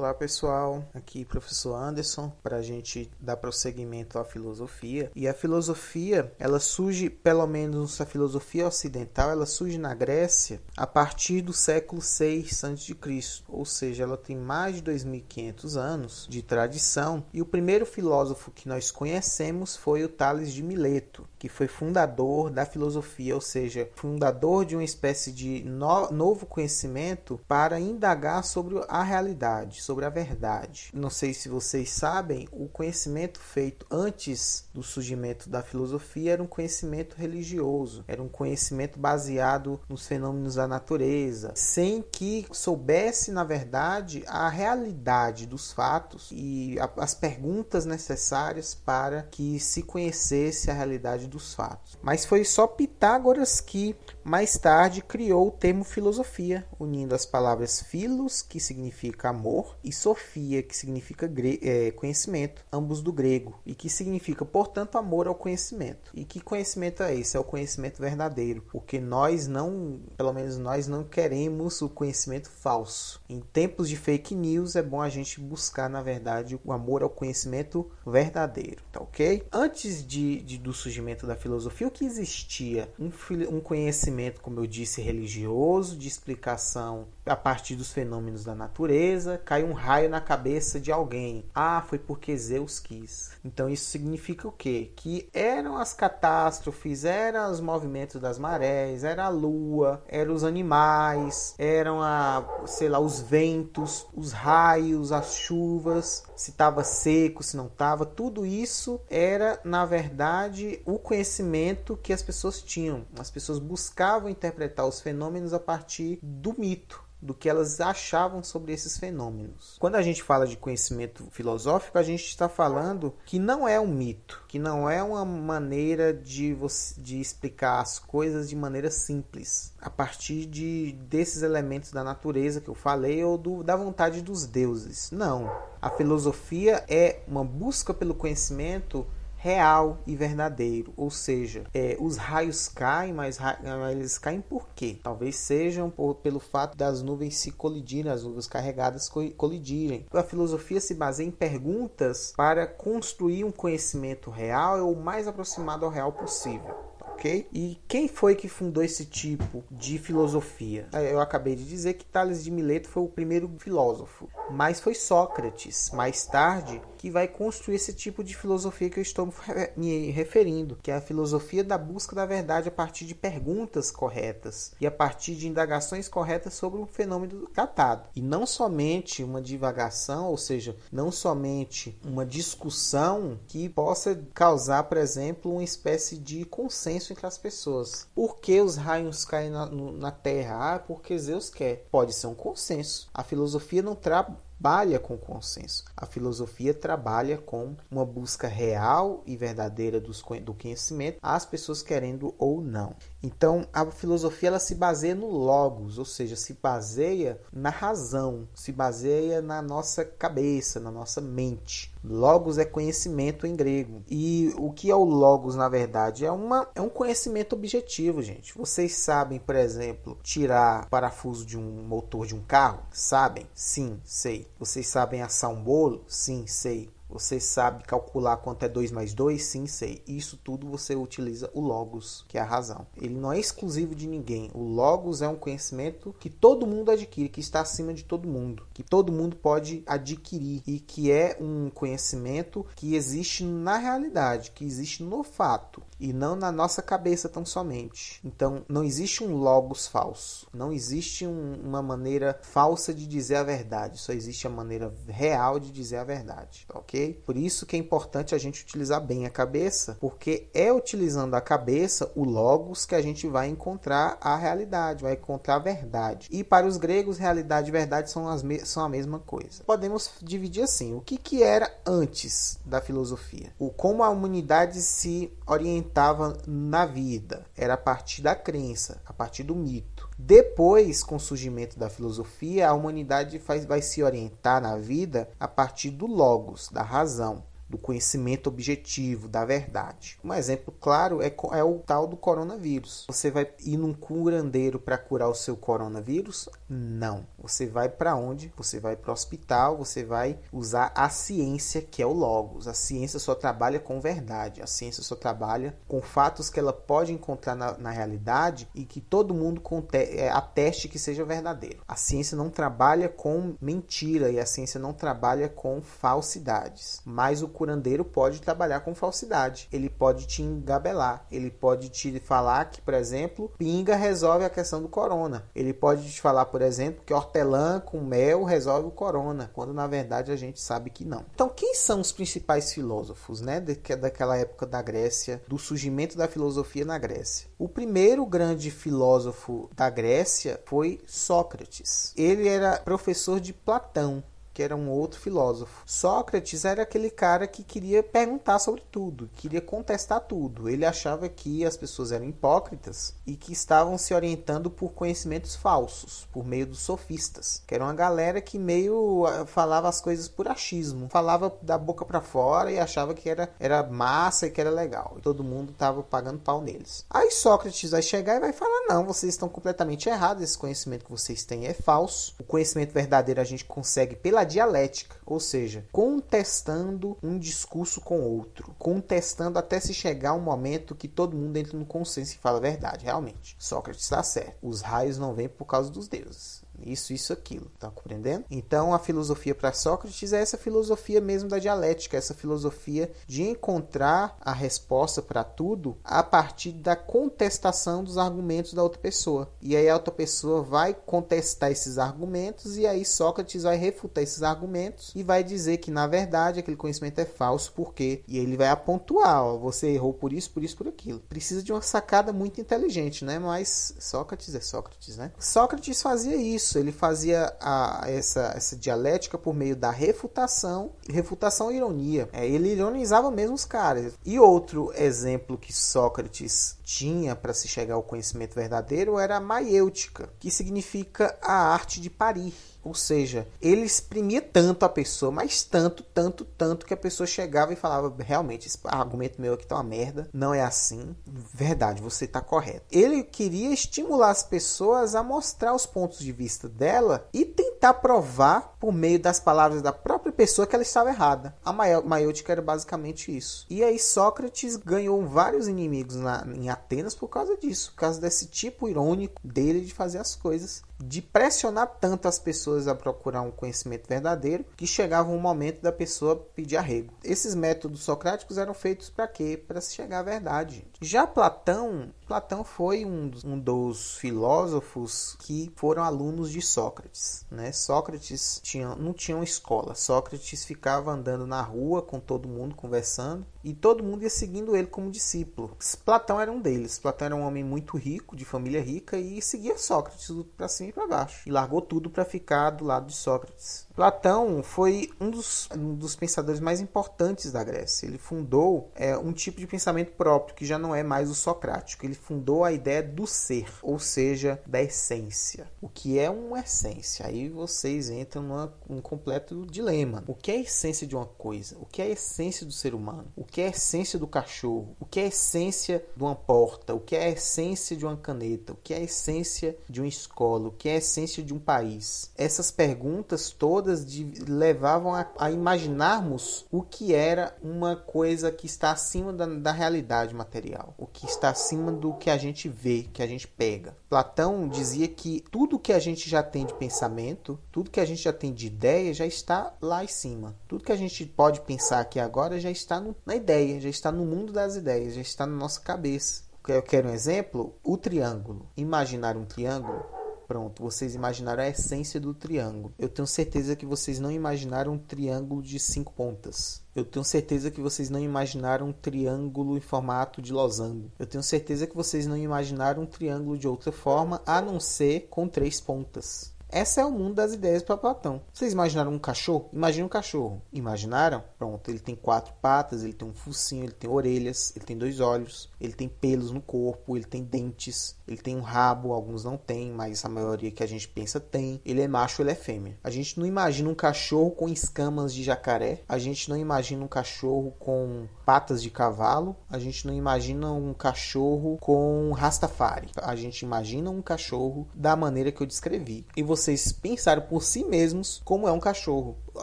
Olá pessoal, aqui professor Anderson para a gente dar prosseguimento à filosofia. E a filosofia, ela surge, pelo menos a filosofia ocidental, ela surge na Grécia a partir do século 6 a.C., ou seja, ela tem mais de 2500 anos de tradição. E o primeiro filósofo que nós conhecemos foi o Tales de Mileto, que foi fundador da filosofia, ou seja, fundador de uma espécie de no novo conhecimento para indagar sobre a realidade sobre a verdade. Não sei se vocês sabem, o conhecimento feito antes do surgimento da filosofia era um conhecimento religioso, era um conhecimento baseado nos fenômenos da natureza, sem que soubesse, na verdade, a realidade dos fatos e as perguntas necessárias para que se conhecesse a realidade dos fatos. Mas foi só Pitágoras que mais tarde criou o termo filosofia, unindo as palavras filos, que significa amor, e Sofia, que significa é, conhecimento, ambos do grego, e que significa, portanto, amor ao conhecimento. E que conhecimento é esse? É o conhecimento verdadeiro, porque nós não, pelo menos nós não queremos o conhecimento falso. Em tempos de fake news é bom a gente buscar, na verdade, o amor ao conhecimento verdadeiro, tá ok? Antes de, de do surgimento da filosofia, o que existia? Um, um conhecimento, como eu disse, religioso, de explicação a partir dos fenômenos da natureza, cai um raio na cabeça de alguém. Ah, foi porque Zeus quis. Então isso significa o quê? Que eram as catástrofes, eram os movimentos das marés, era a lua, eram os animais, eram a, sei lá, os ventos, os raios, as chuvas, se estava seco, se não estava, tudo isso era, na verdade, o conhecimento que as pessoas tinham. As pessoas buscavam interpretar os fenômenos a partir do mito do que elas achavam sobre esses fenômenos. Quando a gente fala de conhecimento filosófico, a gente está falando que não é um mito, que não é uma maneira de, você, de explicar as coisas de maneira simples, a partir de desses elementos da natureza que eu falei ou do, da vontade dos deuses. Não. A filosofia é uma busca pelo conhecimento real e verdadeiro. Ou seja, é, os raios caem, mas, mas, eles caem por quê? Talvez sejam por, pelo fato das nuvens se colidirem, as nuvens carregadas colidirem. A filosofia se baseia em perguntas para construir um conhecimento real ou mais aproximado ao real possível ok? E quem foi que fundou esse tipo de filosofia? Eu acabei de dizer que Tales de Mileto foi o primeiro filósofo, mas foi Sócrates, mais tarde, que vai construir esse tipo de filosofia que eu estou me referindo, que é a filosofia da busca da verdade a partir de perguntas corretas e a partir de indagações corretas sobre um fenômeno tratado. E não somente uma divagação, ou seja, não somente uma discussão que possa causar, por exemplo, uma espécie de consenso entre as pessoas. Por que os raios caem na, na Terra? Ah, porque Zeus quer. Pode ser um consenso. A filosofia não trabalha com consenso. A filosofia trabalha com uma busca real e verdadeira do conhecimento, as pessoas querendo ou não. Então, a filosofia ela se baseia no logos, ou seja, se baseia na razão, se baseia na nossa cabeça, na nossa mente. Logos é conhecimento em grego. E o que é o logos, na verdade? É, uma, é um conhecimento objetivo, gente. Vocês sabem, por exemplo, tirar parafuso de um motor de um carro? Sabem? Sim, sei. Vocês sabem assar um bolo? Sim, sei. Você sabe calcular quanto é 2 mais 2? Sim, sei. Isso tudo você utiliza o Logos, que é a razão. Ele não é exclusivo de ninguém. O Logos é um conhecimento que todo mundo adquire, que está acima de todo mundo, que todo mundo pode adquirir e que é um conhecimento que existe na realidade, que existe no fato e não na nossa cabeça tão somente. Então, não existe um Logos falso. Não existe um, uma maneira falsa de dizer a verdade. Só existe a maneira real de dizer a verdade, ok? Por isso que é importante a gente utilizar bem a cabeça, porque é utilizando a cabeça, o logos, que a gente vai encontrar a realidade, vai encontrar a verdade. E para os gregos, realidade e verdade são, as são a mesma coisa. Podemos dividir assim: o que, que era antes da filosofia? O como a humanidade se orientava na vida era a partir da crença, a partir do mito. Depois, com o surgimento da filosofia, a humanidade faz, vai se orientar na vida a partir do logos, da razão. Do conhecimento objetivo, da verdade. Um exemplo claro é, é o tal do coronavírus. Você vai ir num curandeiro para curar o seu coronavírus? Não. Você vai para onde? Você vai para o hospital, você vai usar a ciência, que é o Logos. A ciência só trabalha com verdade, a ciência só trabalha com fatos que ela pode encontrar na, na realidade e que todo mundo é, ateste que seja verdadeiro. A ciência não trabalha com mentira e a ciência não trabalha com falsidades. Mas o curandeiro pode trabalhar com falsidade. Ele pode te engabelar, ele pode te falar que, por exemplo, pinga resolve a questão do corona. Ele pode te falar, por exemplo, que hortelã com mel resolve o corona, quando na verdade a gente sabe que não. Então, quem são os principais filósofos, né, daquela época da Grécia, do surgimento da filosofia na Grécia? O primeiro grande filósofo da Grécia foi Sócrates. Ele era professor de Platão que era um outro filósofo. Sócrates era aquele cara que queria perguntar sobre tudo, queria contestar tudo. Ele achava que as pessoas eram hipócritas e que estavam se orientando por conhecimentos falsos, por meio dos sofistas, que era uma galera que meio ah, falava as coisas por achismo, falava da boca para fora e achava que era, era massa e que era legal. E todo mundo estava pagando pau neles. Aí Sócrates vai chegar e vai falar: "Não, vocês estão completamente errados, esse conhecimento que vocês têm é falso. O conhecimento verdadeiro a gente consegue pela dialética, ou seja, contestando um discurso com outro, contestando até se chegar um momento que todo mundo entra no consenso e fala a verdade, realmente. Sócrates está certo. Os raios não vêm por causa dos deuses isso, isso, aquilo. Tá compreendendo? Então a filosofia para Sócrates é essa filosofia mesmo da dialética, essa filosofia de encontrar a resposta para tudo a partir da contestação dos argumentos da outra pessoa. E aí a outra pessoa vai contestar esses argumentos e aí Sócrates vai refutar esses argumentos e vai dizer que na verdade aquele conhecimento é falso, por quê? E ele vai apontar, ó, você errou por isso, por isso, por aquilo. Precisa de uma sacada muito inteligente, né? Mas Sócrates é Sócrates, né? Sócrates fazia isso isso, ele fazia a, essa, essa dialética por meio da refutação, refutação e ironia. É, ele ironizava mesmo os caras. E outro exemplo que Sócrates tinha para se chegar ao conhecimento verdadeiro era a maiêutica, que significa a arte de parir. Ou seja, ele exprimia tanto a pessoa, mas tanto, tanto, tanto que a pessoa chegava e falava: realmente, esse argumento meu aqui tá uma merda, não é assim. Verdade, você tá correto. Ele queria estimular as pessoas a mostrar os pontos de vista dela e tentar provar, por meio das palavras da própria pessoa, que ela estava errada. A maiêutica era basicamente isso. E aí Sócrates ganhou vários inimigos na, em Atenas por causa disso, por causa desse tipo irônico dele de fazer as coisas de pressionar tanto as pessoas a procurar um conhecimento verdadeiro que chegava um momento da pessoa pedir arrego. Esses métodos socráticos eram feitos para quê? Para se chegar à verdade. Já Platão, Platão foi um, um dos filósofos que foram alunos de Sócrates. Né? Sócrates não tinha uma escola. Sócrates ficava andando na rua com todo mundo, conversando, e todo mundo ia seguindo ele como discípulo. Platão era um deles. Platão era um homem muito rico, de família rica, e seguia Sócrates para cima e para baixo. E largou tudo para ficar do lado de Sócrates. Platão foi um dos, um dos pensadores mais importantes da Grécia. Ele fundou é, um tipo de pensamento próprio, que já não é mais o socrático. Ele fundou a ideia do ser, ou seja, da essência. O que é uma essência? Aí vocês entram num completo dilema. O que é a essência de uma coisa? O que é a essência do ser humano? O que é a essência do cachorro? O que é a essência de uma porta? O que é a essência de uma caneta? O que é a essência de uma escola? O que é a essência de um país? Essas perguntas todas de, levavam a, a, imaginarmos o que era uma coisa que está acima da, da realidade material, o que está acima do que a gente vê, que a gente pega. Platão dizia que tudo que a gente já tem de pensamento, tudo que a gente já tem de ideia, já está lá em cima. Tudo que a gente pode pensar aqui agora já está no, na ideia, já está no mundo das ideias, já está na nossa cabeça. Eu quero um exemplo: o triângulo. Imaginar um triângulo Pronto, vocês imaginaram a essência do triângulo. Eu tenho certeza que vocês não imaginaram um triângulo de cinco pontas. Eu tenho certeza que vocês não imaginaram um triângulo em formato de losango. Eu tenho certeza que vocês não imaginaram um triângulo de outra forma a não ser com três pontas. Esse é o mundo das ideias para Platão. Vocês imaginaram um cachorro? Imagina um cachorro. Imaginaram? Pronto, ele tem quatro patas, ele tem um focinho, ele tem orelhas, ele tem dois olhos, ele tem pelos no corpo, ele tem dentes, ele tem um rabo, alguns não têm, mas a maioria que a gente pensa tem. Ele é macho, ele é fêmea. A gente não imagina um cachorro com escamas de jacaré, a gente não imagina um cachorro com patas de cavalo, a gente não imagina um cachorro com rastafari. A gente imagina um cachorro da maneira que eu descrevi. E vocês pensaram por si mesmos como é um cachorro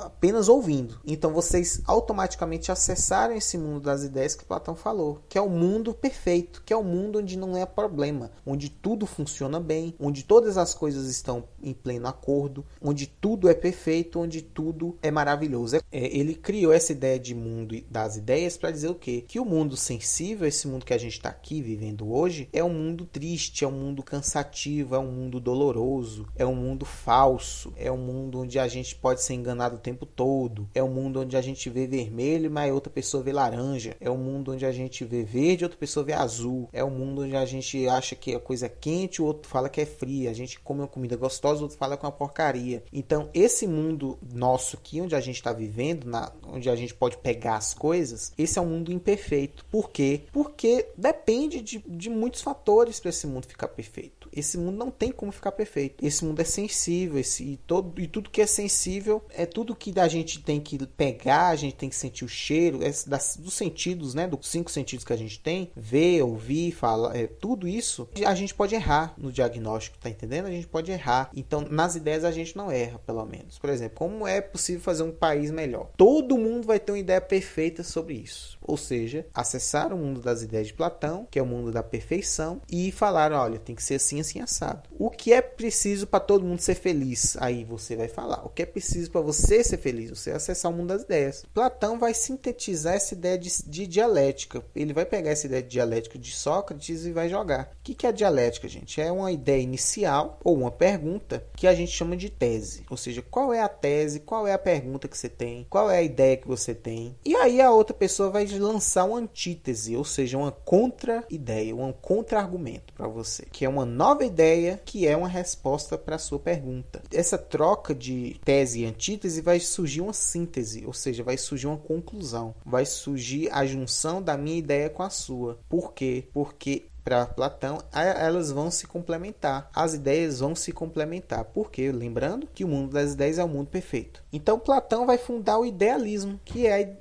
apenas ouvindo. Então vocês automaticamente acessaram esse mundo das ideias que Platão falou, que é o mundo perfeito, que é o mundo onde não é problema, onde tudo funciona bem, onde todas as coisas estão em pleno acordo, onde tudo é perfeito, onde tudo é maravilhoso. É, ele criou essa ideia de mundo das ideias para dizer o quê? Que o mundo sensível, esse mundo que a gente está aqui vivendo hoje, é um mundo triste, é um mundo cansativo, é um mundo doloroso, é um mundo falso, é um mundo onde a gente pode ser enganado tempo todo. É um mundo onde a gente vê vermelho, mas outra pessoa vê laranja. É um mundo onde a gente vê verde, outra pessoa vê azul. É um mundo onde a gente acha que a coisa é quente, o outro fala que é fria. A gente come uma comida gostosa, o outro fala que é uma porcaria. Então, esse mundo nosso aqui, onde a gente está vivendo, na, onde a gente pode pegar as coisas, esse é um mundo imperfeito. Por quê? Porque depende de, de muitos fatores para esse mundo ficar perfeito. Esse mundo não tem como ficar perfeito. Esse mundo é sensível, esse, e, todo, e tudo que é sensível é tudo que a gente tem que pegar, a gente tem que sentir o cheiro, é das, dos sentidos, né? Dos cinco sentidos que a gente tem, ver, ouvir, falar, é, tudo isso, a gente pode errar no diagnóstico, tá entendendo? A gente pode errar. Então, nas ideias a gente não erra, pelo menos. Por exemplo, como é possível fazer um país melhor? Todo mundo vai ter uma ideia perfeita sobre isso. Ou seja, acessar o mundo das ideias de Platão, que é o mundo da perfeição, e falar, olha, tem que ser assim, assim, assado. O que é preciso para todo mundo ser feliz? Aí você vai falar. O que é preciso para você ser feliz? Você acessar o mundo das ideias. Platão vai sintetizar essa ideia de, de dialética. Ele vai pegar essa ideia de dialética de Sócrates e vai jogar. O que, que é a dialética, gente? É uma ideia inicial ou uma pergunta que a gente chama de tese. Ou seja, qual é a tese, qual é a pergunta que você tem, qual é a ideia que você tem. E aí a outra pessoa vai lançar uma antítese, ou seja, uma contra-ideia, um contra-argumento para você, que é uma nova ideia que é uma resposta para a sua pergunta. Essa troca de tese e antítese vai surgir uma síntese, ou seja, vai surgir uma conclusão, vai surgir a junção da minha ideia com a sua. Por quê? Porque para Platão, elas vão se complementar. As ideias vão se complementar. Porque, lembrando que o mundo das ideias é o mundo perfeito. Então, Platão vai fundar o idealismo, que é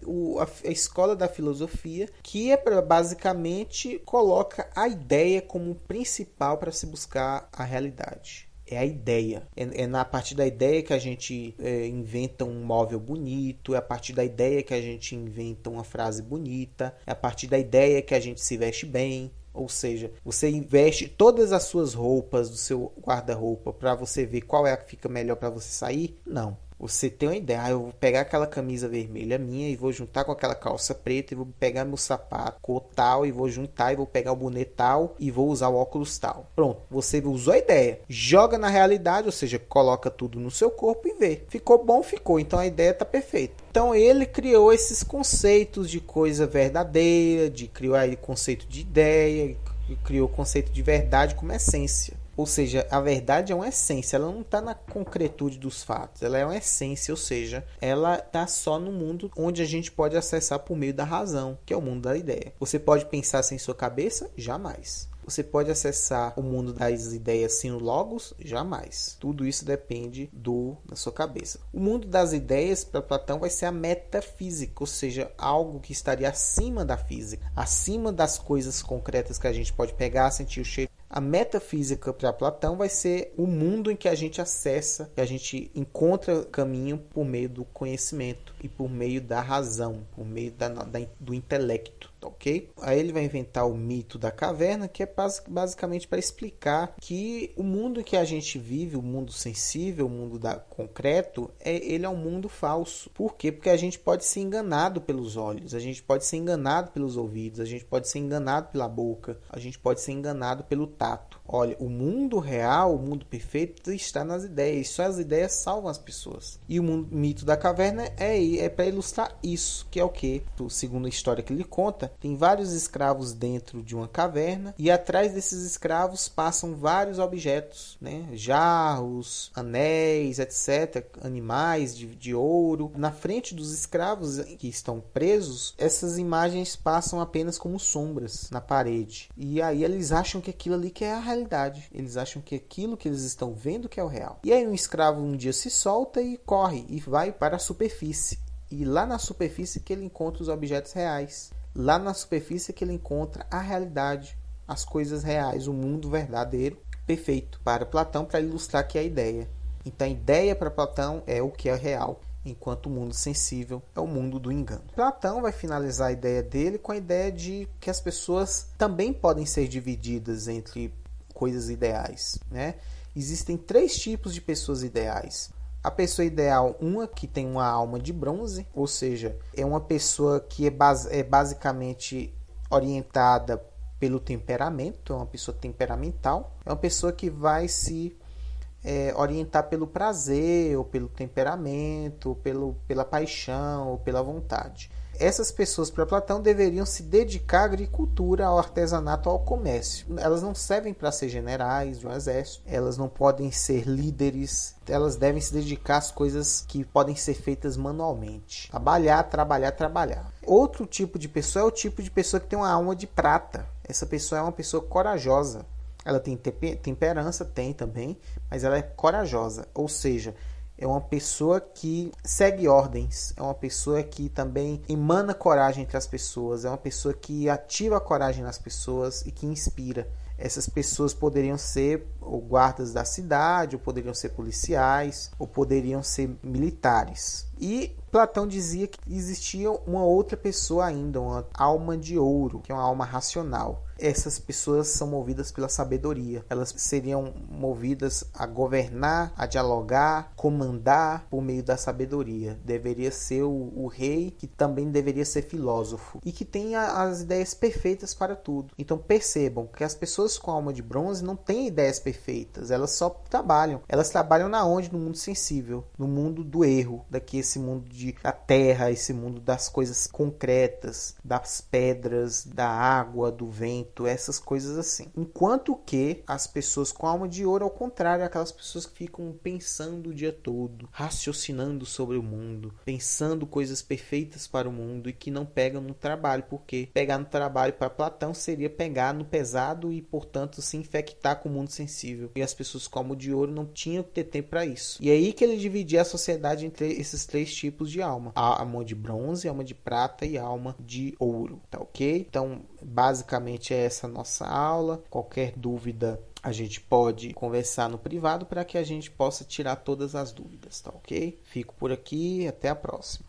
a, escola da filosofia, que é basicamente coloca a ideia como principal para se buscar a realidade é a ideia. É, é, na partir da ideia que a gente é, inventa um móvel bonito, é a partir da ideia que a gente inventa uma frase bonita, é a partir da ideia que a gente se veste bem, ou seja, você investe todas as suas roupas do seu guarda-roupa para você ver qual é a que fica melhor para você sair? Não. Você tem uma ideia, ah, eu vou pegar aquela camisa vermelha minha e vou juntar com aquela calça preta e vou pegar meu sapato tal e vou juntar e vou pegar o boné tal e vou usar o óculos tal. Pronto, você usou a ideia, joga na realidade, ou seja, coloca tudo no seu corpo e vê. Ficou bom, ficou. Então a ideia está perfeita. Então ele criou esses conceitos de coisa verdadeira, de criou aí conceito de ideia, criou o conceito de verdade como essência. Ou seja, a verdade é uma essência, ela não está na concretude dos fatos, ela é uma essência, ou seja, ela está só no mundo onde a gente pode acessar por meio da razão, que é o mundo da ideia. Você pode pensar sem sua cabeça? Jamais. Você pode acessar o mundo das ideias sem logos? Jamais. Tudo isso depende do da sua cabeça. O mundo das ideias para Platão vai ser a metafísica, ou seja, algo que estaria acima da física, acima das coisas concretas que a gente pode pegar, sentir o cheiro a metafísica para Platão vai ser o mundo em que a gente acessa, que a gente encontra caminho por meio do conhecimento e por meio da razão, por meio da, da, do intelecto, ok? Aí ele vai inventar o mito da caverna, que é basicamente para explicar que o mundo que a gente vive, o mundo sensível, o mundo da, concreto, é, ele é um mundo falso. Por quê? Porque a gente pode ser enganado pelos olhos, a gente pode ser enganado pelos ouvidos, a gente pode ser enganado pela boca, a gente pode ser enganado pelo tato. Olha, o mundo real, o mundo perfeito está nas ideias. Só as ideias salvam as pessoas. E o mundo, mito da caverna é, é para ilustrar isso, que é o que? Segundo a história que ele conta, tem vários escravos dentro de uma caverna e atrás desses escravos passam vários objetos, né? Jarros, anéis, etc. Animais de, de ouro. Na frente dos escravos que estão presos, essas imagens passam apenas como sombras na parede. E aí eles acham que aquilo ali que é a realidade. Eles acham que aquilo que eles estão vendo que é o real. E aí um escravo um dia se solta e corre e vai para a superfície. E lá na superfície que ele encontra os objetos reais. Lá na superfície que ele encontra a realidade, as coisas reais, o mundo verdadeiro, perfeito para Platão para ilustrar que é a ideia. Então a ideia para Platão é o que é real enquanto o mundo sensível é o mundo do engano. Platão vai finalizar a ideia dele com a ideia de que as pessoas também podem ser divididas entre coisas ideais, né? Existem três tipos de pessoas ideais. A pessoa ideal, uma que tem uma alma de bronze, ou seja, é uma pessoa que é, base, é basicamente orientada pelo temperamento, é uma pessoa temperamental, é uma pessoa que vai se é, orientar pelo prazer, ou pelo temperamento, ou pelo, pela paixão, ou pela vontade. Essas pessoas, para Platão, deveriam se dedicar à agricultura, ao artesanato, ao comércio. Elas não servem para ser generais de um exército, elas não podem ser líderes, elas devem se dedicar às coisas que podem ser feitas manualmente. Trabalhar, trabalhar, trabalhar. Outro tipo de pessoa é o tipo de pessoa que tem uma alma de prata. Essa pessoa é uma pessoa corajosa. Ela tem temperança, tem também, mas ela é corajosa, ou seja, é uma pessoa que segue ordens, é uma pessoa que também emana coragem entre as pessoas, é uma pessoa que ativa a coragem nas pessoas e que inspira. Essas pessoas poderiam ser ou guardas da cidade, ou poderiam ser policiais, ou poderiam ser militares. E Platão dizia que existia uma outra pessoa ainda, uma alma de ouro, que é uma alma racional essas pessoas são movidas pela sabedoria. Elas seriam movidas a governar, a dialogar, comandar por meio da sabedoria. Deveria ser o, o rei que também deveria ser filósofo e que tenha as ideias perfeitas para tudo. Então percebam que as pessoas com alma de bronze não têm ideias perfeitas, elas só trabalham. Elas trabalham na onde? No mundo sensível, no mundo do erro, daqui esse mundo de da terra, esse mundo das coisas concretas, das pedras, da água, do vento essas coisas assim. Enquanto que as pessoas com alma de ouro, ao contrário, aquelas pessoas que ficam pensando o dia todo, raciocinando sobre o mundo, pensando coisas perfeitas para o mundo e que não pegam no trabalho, porque pegar no trabalho para Platão seria pegar no pesado e, portanto, se infectar com o mundo sensível. E as pessoas com alma de ouro não tinham que ter tempo para isso. E é aí que ele dividia a sociedade entre esses três tipos de alma: a alma de bronze, alma de prata e alma de ouro, tá ok? Então, basicamente é essa nossa aula. Qualquer dúvida a gente pode conversar no privado para que a gente possa tirar todas as dúvidas, tá ok? Fico por aqui, até a próxima.